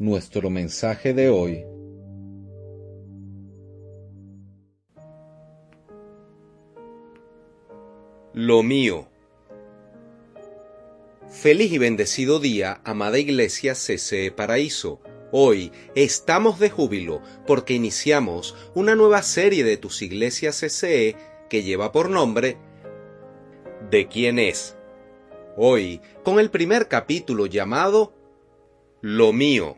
Nuestro mensaje de hoy Lo mío. Feliz y bendecido día, amada Iglesia CCE Paraíso. Hoy estamos de júbilo porque iniciamos una nueva serie de tus iglesias CCE que lleva por nombre ¿De quién es? Hoy con el primer capítulo llamado Lo mío.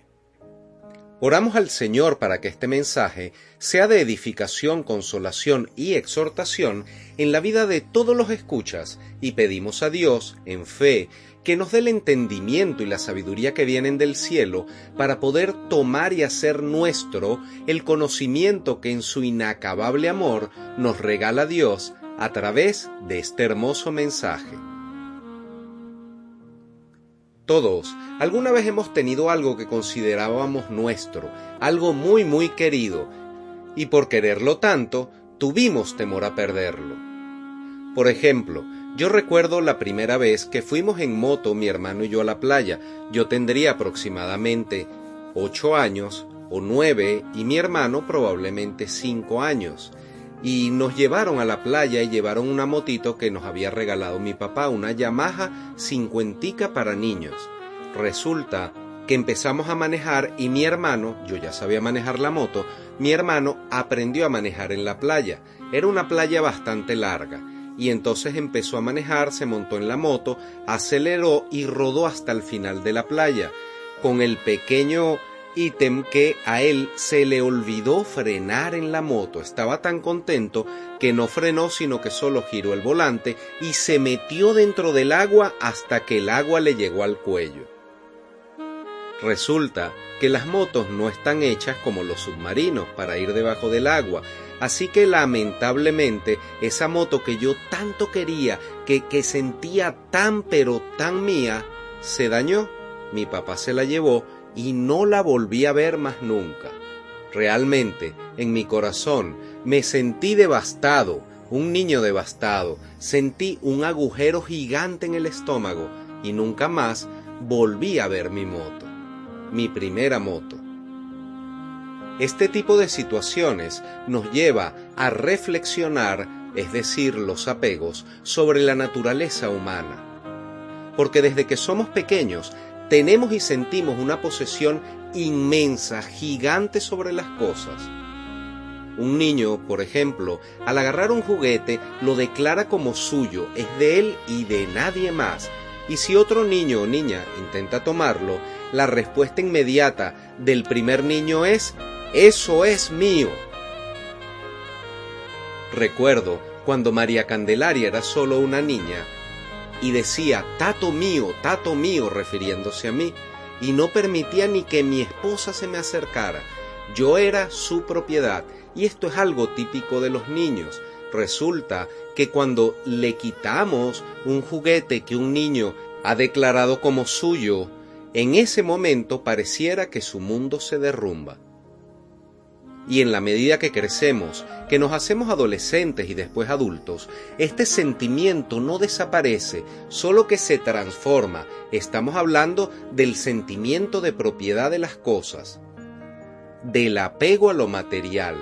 Oramos al Señor para que este mensaje sea de edificación, consolación y exhortación en la vida de todos los escuchas y pedimos a Dios, en fe, que nos dé el entendimiento y la sabiduría que vienen del cielo para poder tomar y hacer nuestro el conocimiento que en su inacabable amor nos regala Dios a través de este hermoso mensaje. Todos alguna vez hemos tenido algo que considerábamos nuestro, algo muy muy querido, y por quererlo tanto, tuvimos temor a perderlo. Por ejemplo, yo recuerdo la primera vez que fuimos en moto mi hermano y yo a la playa. Yo tendría aproximadamente ocho años o nueve y mi hermano probablemente cinco años y nos llevaron a la playa y llevaron una motito que nos había regalado mi papá, una Yamaha cincuentica para niños. Resulta que empezamos a manejar y mi hermano, yo ya sabía manejar la moto, mi hermano aprendió a manejar en la playa. Era una playa bastante larga y entonces empezó a manejar, se montó en la moto, aceleró y rodó hasta el final de la playa, con el pequeño ítem que a él se le olvidó frenar en la moto. Estaba tan contento que no frenó sino que solo giró el volante y se metió dentro del agua hasta que el agua le llegó al cuello. Resulta que las motos no están hechas como los submarinos para ir debajo del agua, así que lamentablemente esa moto que yo tanto quería, que, que sentía tan pero tan mía, se dañó. Mi papá se la llevó y no la volví a ver más nunca. Realmente, en mi corazón, me sentí devastado, un niño devastado, sentí un agujero gigante en el estómago y nunca más volví a ver mi moto, mi primera moto. Este tipo de situaciones nos lleva a reflexionar, es decir, los apegos, sobre la naturaleza humana. Porque desde que somos pequeños tenemos y sentimos una posesión inmensa, gigante sobre las cosas. Un niño, por ejemplo, al agarrar un juguete lo declara como suyo, es de él y de nadie más. Y si otro niño o niña intenta tomarlo, la respuesta inmediata del primer niño es, eso es mío. Recuerdo cuando María Candelaria era solo una niña, y decía, Tato mío, Tato mío, refiriéndose a mí, y no permitía ni que mi esposa se me acercara. Yo era su propiedad, y esto es algo típico de los niños. Resulta que cuando le quitamos un juguete que un niño ha declarado como suyo, en ese momento pareciera que su mundo se derrumba. Y en la medida que crecemos, que nos hacemos adolescentes y después adultos, este sentimiento no desaparece, solo que se transforma. Estamos hablando del sentimiento de propiedad de las cosas, del apego a lo material.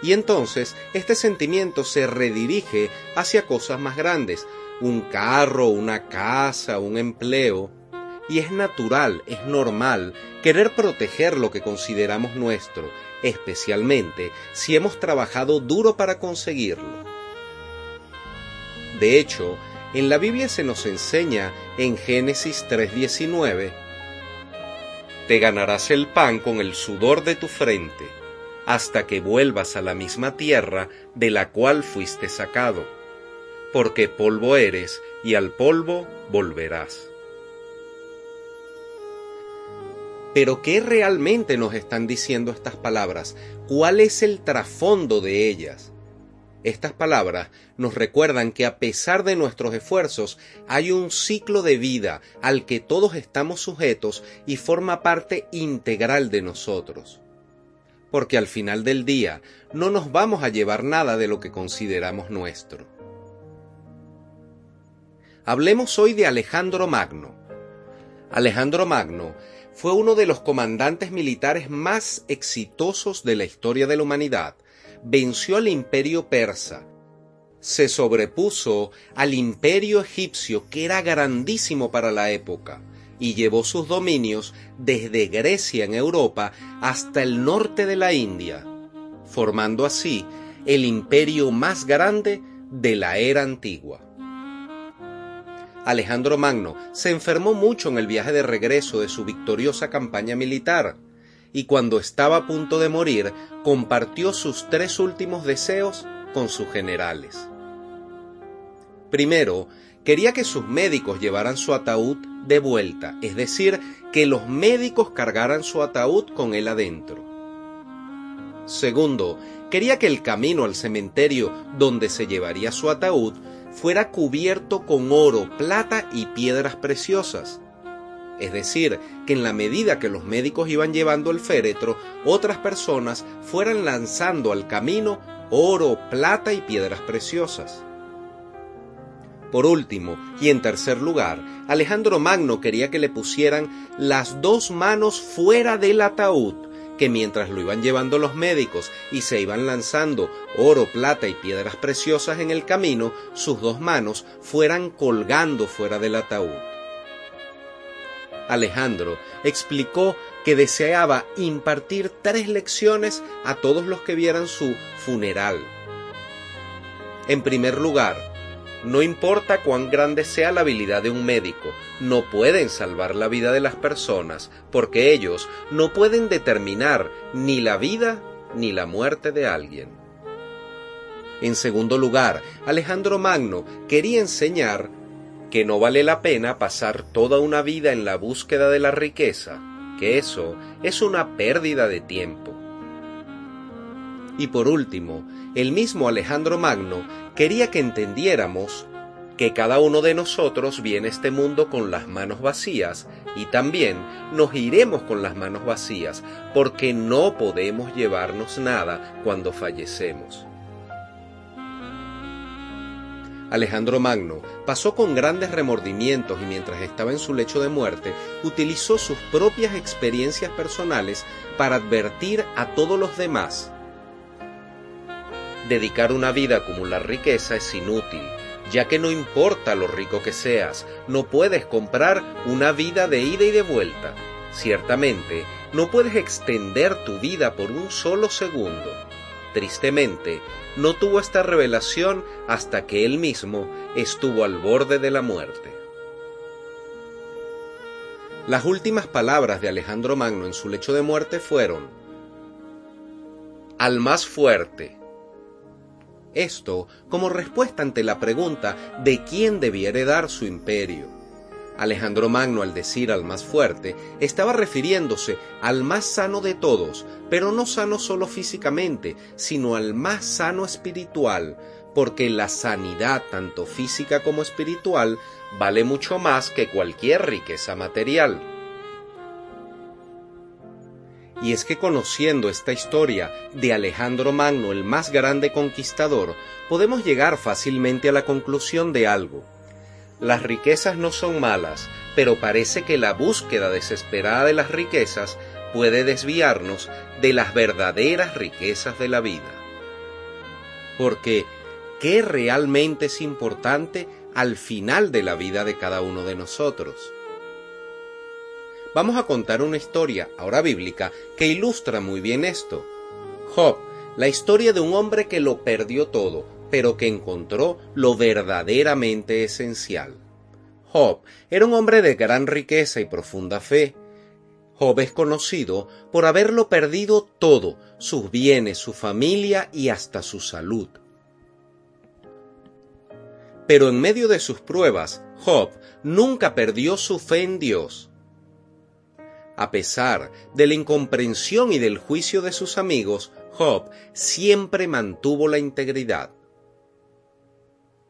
Y entonces este sentimiento se redirige hacia cosas más grandes, un carro, una casa, un empleo, y es natural, es normal querer proteger lo que consideramos nuestro, especialmente si hemos trabajado duro para conseguirlo. De hecho, en la Biblia se nos enseña en Génesis 3:19, Te ganarás el pan con el sudor de tu frente, hasta que vuelvas a la misma tierra de la cual fuiste sacado, porque polvo eres y al polvo volverás. Pero ¿qué realmente nos están diciendo estas palabras? ¿Cuál es el trasfondo de ellas? Estas palabras nos recuerdan que a pesar de nuestros esfuerzos hay un ciclo de vida al que todos estamos sujetos y forma parte integral de nosotros. Porque al final del día no nos vamos a llevar nada de lo que consideramos nuestro. Hablemos hoy de Alejandro Magno. Alejandro Magno fue uno de los comandantes militares más exitosos de la historia de la humanidad. Venció al imperio persa, se sobrepuso al imperio egipcio que era grandísimo para la época y llevó sus dominios desde Grecia en Europa hasta el norte de la India, formando así el imperio más grande de la era antigua. Alejandro Magno se enfermó mucho en el viaje de regreso de su victoriosa campaña militar, y cuando estaba a punto de morir, compartió sus tres últimos deseos con sus generales. Primero, quería que sus médicos llevaran su ataúd de vuelta, es decir, que los médicos cargaran su ataúd con él adentro. Segundo, quería que el camino al cementerio donde se llevaría su ataúd fuera cubierto con oro, plata y piedras preciosas. Es decir, que en la medida que los médicos iban llevando el féretro, otras personas fueran lanzando al camino oro, plata y piedras preciosas. Por último, y en tercer lugar, Alejandro Magno quería que le pusieran las dos manos fuera del ataúd, que mientras lo iban llevando los médicos y se iban lanzando oro, plata y piedras preciosas en el camino, sus dos manos fueran colgando fuera del ataúd. Alejandro explicó que deseaba impartir tres lecciones a todos los que vieran su funeral. En primer lugar, no importa cuán grande sea la habilidad de un médico, no pueden salvar la vida de las personas porque ellos no pueden determinar ni la vida ni la muerte de alguien. En segundo lugar, Alejandro Magno quería enseñar que no vale la pena pasar toda una vida en la búsqueda de la riqueza, que eso es una pérdida de tiempo. Y por último, el mismo Alejandro Magno quería que entendiéramos que cada uno de nosotros viene a este mundo con las manos vacías y también nos iremos con las manos vacías porque no podemos llevarnos nada cuando fallecemos. Alejandro Magno pasó con grandes remordimientos y mientras estaba en su lecho de muerte utilizó sus propias experiencias personales para advertir a todos los demás Dedicar una vida a acumular riqueza es inútil, ya que no importa lo rico que seas, no puedes comprar una vida de ida y de vuelta. Ciertamente, no puedes extender tu vida por un solo segundo. Tristemente, no tuvo esta revelación hasta que él mismo estuvo al borde de la muerte. Las últimas palabras de Alejandro Magno en su lecho de muerte fueron, Al más fuerte, esto como respuesta ante la pregunta de quién debía heredar su imperio. Alejandro Magno al decir al más fuerte estaba refiriéndose al más sano de todos, pero no sano solo físicamente, sino al más sano espiritual, porque la sanidad tanto física como espiritual vale mucho más que cualquier riqueza material. Y es que conociendo esta historia de Alejandro Magno, el más grande conquistador, podemos llegar fácilmente a la conclusión de algo. Las riquezas no son malas, pero parece que la búsqueda desesperada de las riquezas puede desviarnos de las verdaderas riquezas de la vida. Porque, ¿qué realmente es importante al final de la vida de cada uno de nosotros? Vamos a contar una historia, ahora bíblica, que ilustra muy bien esto. Job, la historia de un hombre que lo perdió todo, pero que encontró lo verdaderamente esencial. Job era un hombre de gran riqueza y profunda fe. Job es conocido por haberlo perdido todo, sus bienes, su familia y hasta su salud. Pero en medio de sus pruebas, Job nunca perdió su fe en Dios. A pesar de la incomprensión y del juicio de sus amigos, Job siempre mantuvo la integridad.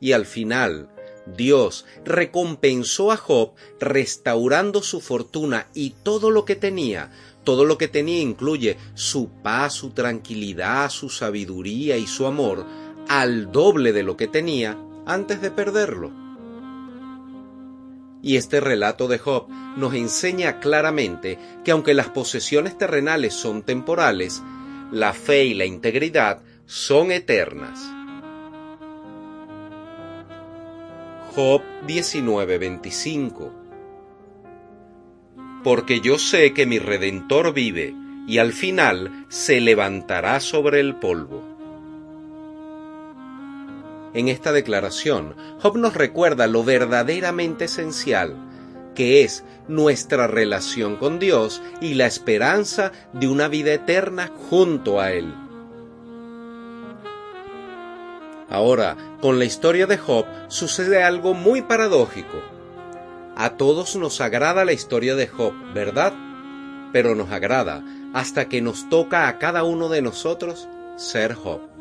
Y al final, Dios recompensó a Job restaurando su fortuna y todo lo que tenía. Todo lo que tenía incluye su paz, su tranquilidad, su sabiduría y su amor, al doble de lo que tenía antes de perderlo. Y este relato de Job nos enseña claramente que aunque las posesiones terrenales son temporales, la fe y la integridad son eternas. Job 19:25 Porque yo sé que mi Redentor vive y al final se levantará sobre el polvo. En esta declaración, Job nos recuerda lo verdaderamente esencial, que es nuestra relación con Dios y la esperanza de una vida eterna junto a Él. Ahora, con la historia de Job sucede algo muy paradójico. A todos nos agrada la historia de Job, ¿verdad? Pero nos agrada hasta que nos toca a cada uno de nosotros ser Job.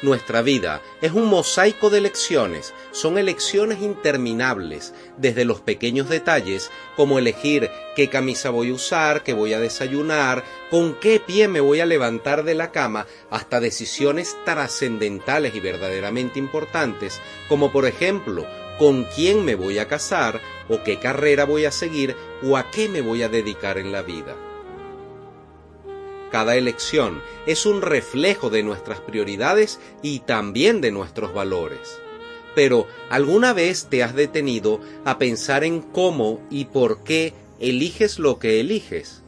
Nuestra vida es un mosaico de lecciones, son elecciones interminables, desde los pequeños detalles como elegir qué camisa voy a usar, qué voy a desayunar, con qué pie me voy a levantar de la cama, hasta decisiones trascendentales y verdaderamente importantes, como por ejemplo, con quién me voy a casar, o qué carrera voy a seguir, o a qué me voy a dedicar en la vida. Cada elección es un reflejo de nuestras prioridades y también de nuestros valores. Pero, ¿alguna vez te has detenido a pensar en cómo y por qué eliges lo que eliges?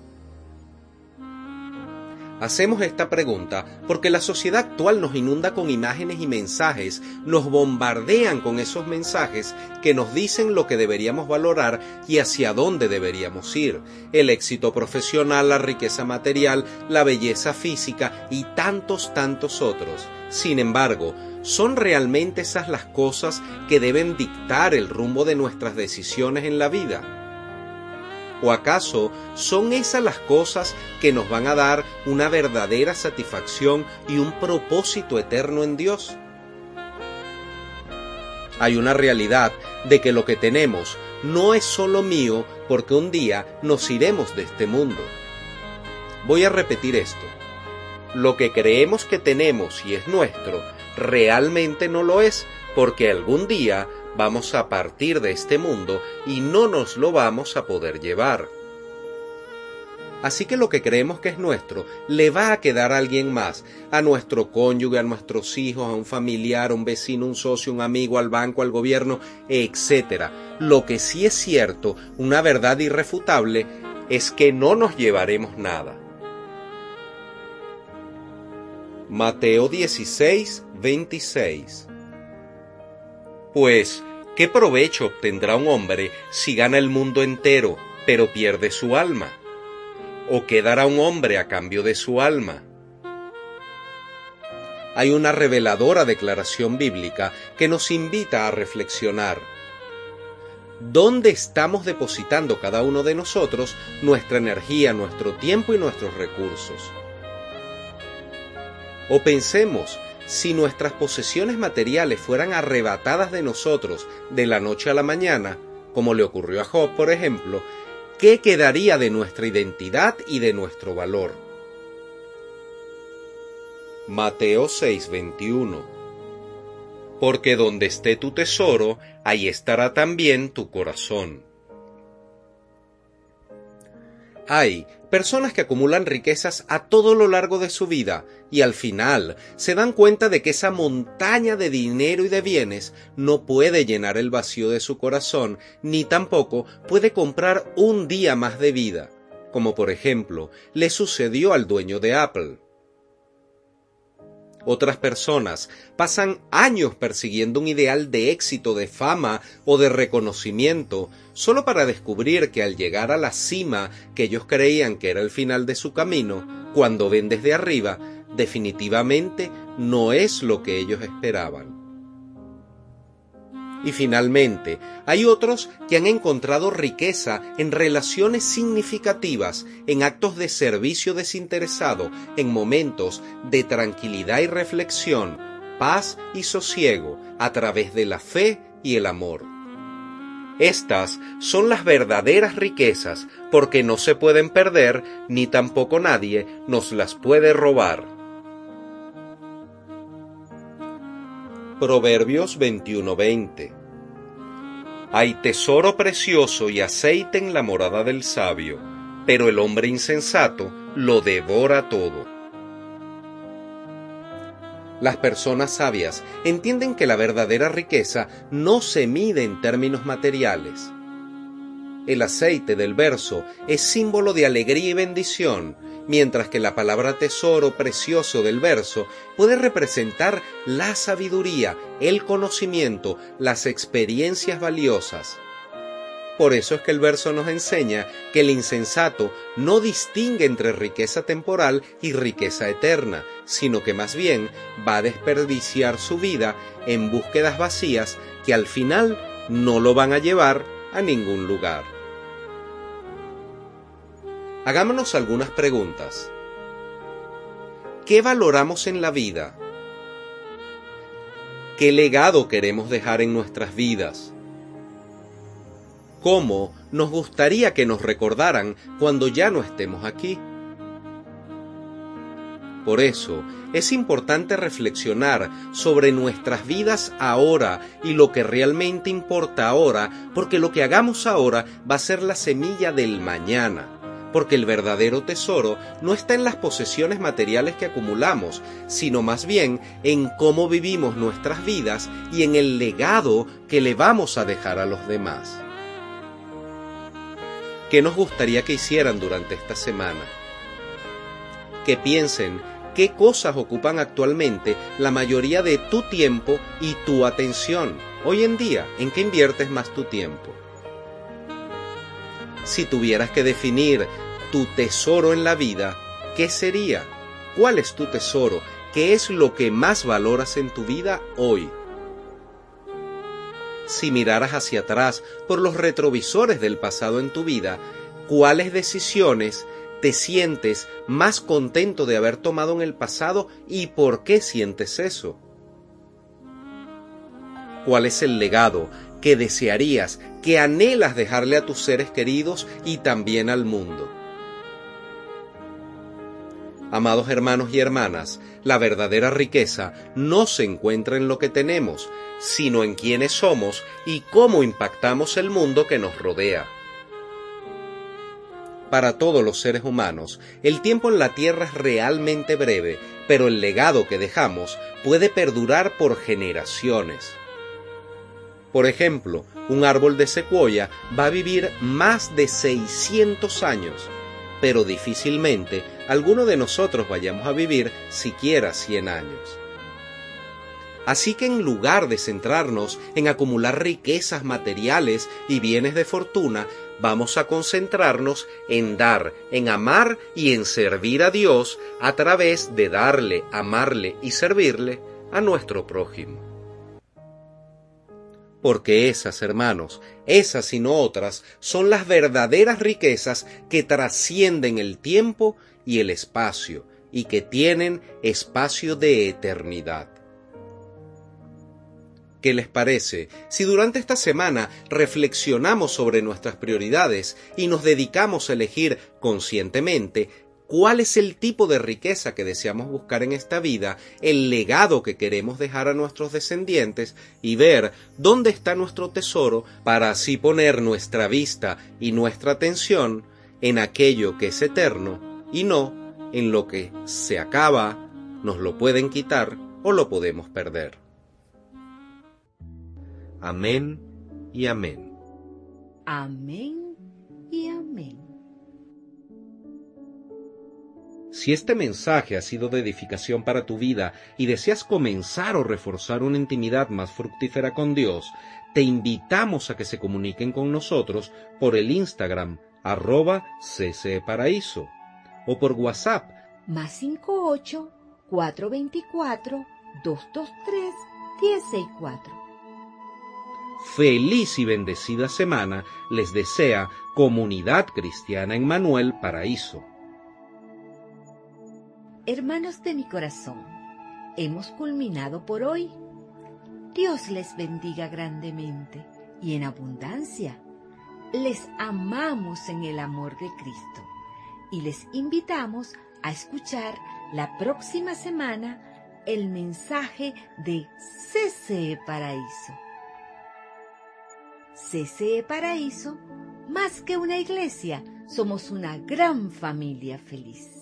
Hacemos esta pregunta porque la sociedad actual nos inunda con imágenes y mensajes, nos bombardean con esos mensajes que nos dicen lo que deberíamos valorar y hacia dónde deberíamos ir. El éxito profesional, la riqueza material, la belleza física y tantos, tantos otros. Sin embargo, ¿son realmente esas las cosas que deben dictar el rumbo de nuestras decisiones en la vida? ¿O acaso son esas las cosas que nos van a dar una verdadera satisfacción y un propósito eterno en Dios? Hay una realidad de que lo que tenemos no es solo mío porque un día nos iremos de este mundo. Voy a repetir esto. Lo que creemos que tenemos y es nuestro, realmente no lo es porque algún día vamos a partir de este mundo y no nos lo vamos a poder llevar. Así que lo que creemos que es nuestro le va a quedar a alguien más, a nuestro cónyuge, a nuestros hijos, a un familiar, a un vecino, un socio, un amigo, al banco, al gobierno, etc. Lo que sí es cierto, una verdad irrefutable, es que no nos llevaremos nada. Mateo 16, 26 pues, ¿qué provecho obtendrá un hombre si gana el mundo entero, pero pierde su alma? ¿O qué dará un hombre a cambio de su alma? Hay una reveladora declaración bíblica que nos invita a reflexionar. ¿Dónde estamos depositando cada uno de nosotros nuestra energía, nuestro tiempo y nuestros recursos? O pensemos si nuestras posesiones materiales fueran arrebatadas de nosotros de la noche a la mañana, como le ocurrió a Job, por ejemplo, ¿qué quedaría de nuestra identidad y de nuestro valor? Mateo 6:21 Porque donde esté tu tesoro, ahí estará también tu corazón. Hay personas que acumulan riquezas a todo lo largo de su vida y al final se dan cuenta de que esa montaña de dinero y de bienes no puede llenar el vacío de su corazón ni tampoco puede comprar un día más de vida, como por ejemplo le sucedió al dueño de Apple. Otras personas pasan años persiguiendo un ideal de éxito, de fama o de reconocimiento, solo para descubrir que al llegar a la cima que ellos creían que era el final de su camino, cuando ven desde arriba, definitivamente no es lo que ellos esperaban. Y finalmente, hay otros que han encontrado riqueza en relaciones significativas, en actos de servicio desinteresado, en momentos de tranquilidad y reflexión, paz y sosiego, a través de la fe y el amor. Estas son las verdaderas riquezas porque no se pueden perder ni tampoco nadie nos las puede robar. Proverbios 21:20 Hay tesoro precioso y aceite en la morada del sabio, pero el hombre insensato lo devora todo. Las personas sabias entienden que la verdadera riqueza no se mide en términos materiales. El aceite del verso es símbolo de alegría y bendición, mientras que la palabra tesoro precioso del verso puede representar la sabiduría, el conocimiento, las experiencias valiosas. Por eso es que el verso nos enseña que el insensato no distingue entre riqueza temporal y riqueza eterna, sino que más bien va a desperdiciar su vida en búsquedas vacías que al final no lo van a llevar a ningún lugar. Hagámonos algunas preguntas. ¿Qué valoramos en la vida? ¿Qué legado queremos dejar en nuestras vidas? cómo nos gustaría que nos recordaran cuando ya no estemos aquí. Por eso es importante reflexionar sobre nuestras vidas ahora y lo que realmente importa ahora, porque lo que hagamos ahora va a ser la semilla del mañana, porque el verdadero tesoro no está en las posesiones materiales que acumulamos, sino más bien en cómo vivimos nuestras vidas y en el legado que le vamos a dejar a los demás. ¿Qué nos gustaría que hicieran durante esta semana? Que piensen qué cosas ocupan actualmente la mayoría de tu tiempo y tu atención. Hoy en día, ¿en qué inviertes más tu tiempo? Si tuvieras que definir tu tesoro en la vida, ¿qué sería? ¿Cuál es tu tesoro? ¿Qué es lo que más valoras en tu vida hoy? si miraras hacia atrás por los retrovisores del pasado en tu vida, cuáles decisiones te sientes más contento de haber tomado en el pasado y por qué sientes eso. ¿Cuál es el legado que desearías, que anhelas dejarle a tus seres queridos y también al mundo? Amados hermanos y hermanas, la verdadera riqueza no se encuentra en lo que tenemos, sino en quiénes somos y cómo impactamos el mundo que nos rodea. Para todos los seres humanos, el tiempo en la Tierra es realmente breve, pero el legado que dejamos puede perdurar por generaciones. Por ejemplo, un árbol de secuoya va a vivir más de 600 años, pero difícilmente alguno de nosotros vayamos a vivir siquiera 100 años. Así que en lugar de centrarnos en acumular riquezas materiales y bienes de fortuna, vamos a concentrarnos en dar, en amar y en servir a Dios a través de darle, amarle y servirle a nuestro prójimo porque esas, hermanos, esas y no otras, son las verdaderas riquezas que trascienden el tiempo y el espacio, y que tienen espacio de eternidad. ¿Qué les parece si durante esta semana reflexionamos sobre nuestras prioridades y nos dedicamos a elegir conscientemente cuál es el tipo de riqueza que deseamos buscar en esta vida, el legado que queremos dejar a nuestros descendientes y ver dónde está nuestro tesoro para así poner nuestra vista y nuestra atención en aquello que es eterno y no en lo que se acaba, nos lo pueden quitar o lo podemos perder. Amén y amén. Amén y amén. Si este mensaje ha sido de edificación para tu vida y deseas comenzar o reforzar una intimidad más fructífera con Dios, te invitamos a que se comuniquen con nosotros por el Instagram arroba ccparaíso o por WhatsApp más 58 424 223 164. Feliz y bendecida semana les desea Comunidad Cristiana en Manuel Paraíso. Hermanos de mi corazón, hemos culminado por hoy. Dios les bendiga grandemente y en abundancia. Les amamos en el amor de Cristo y les invitamos a escuchar la próxima semana el mensaje de CCE Paraíso. CCE Paraíso, más que una iglesia, somos una gran familia feliz.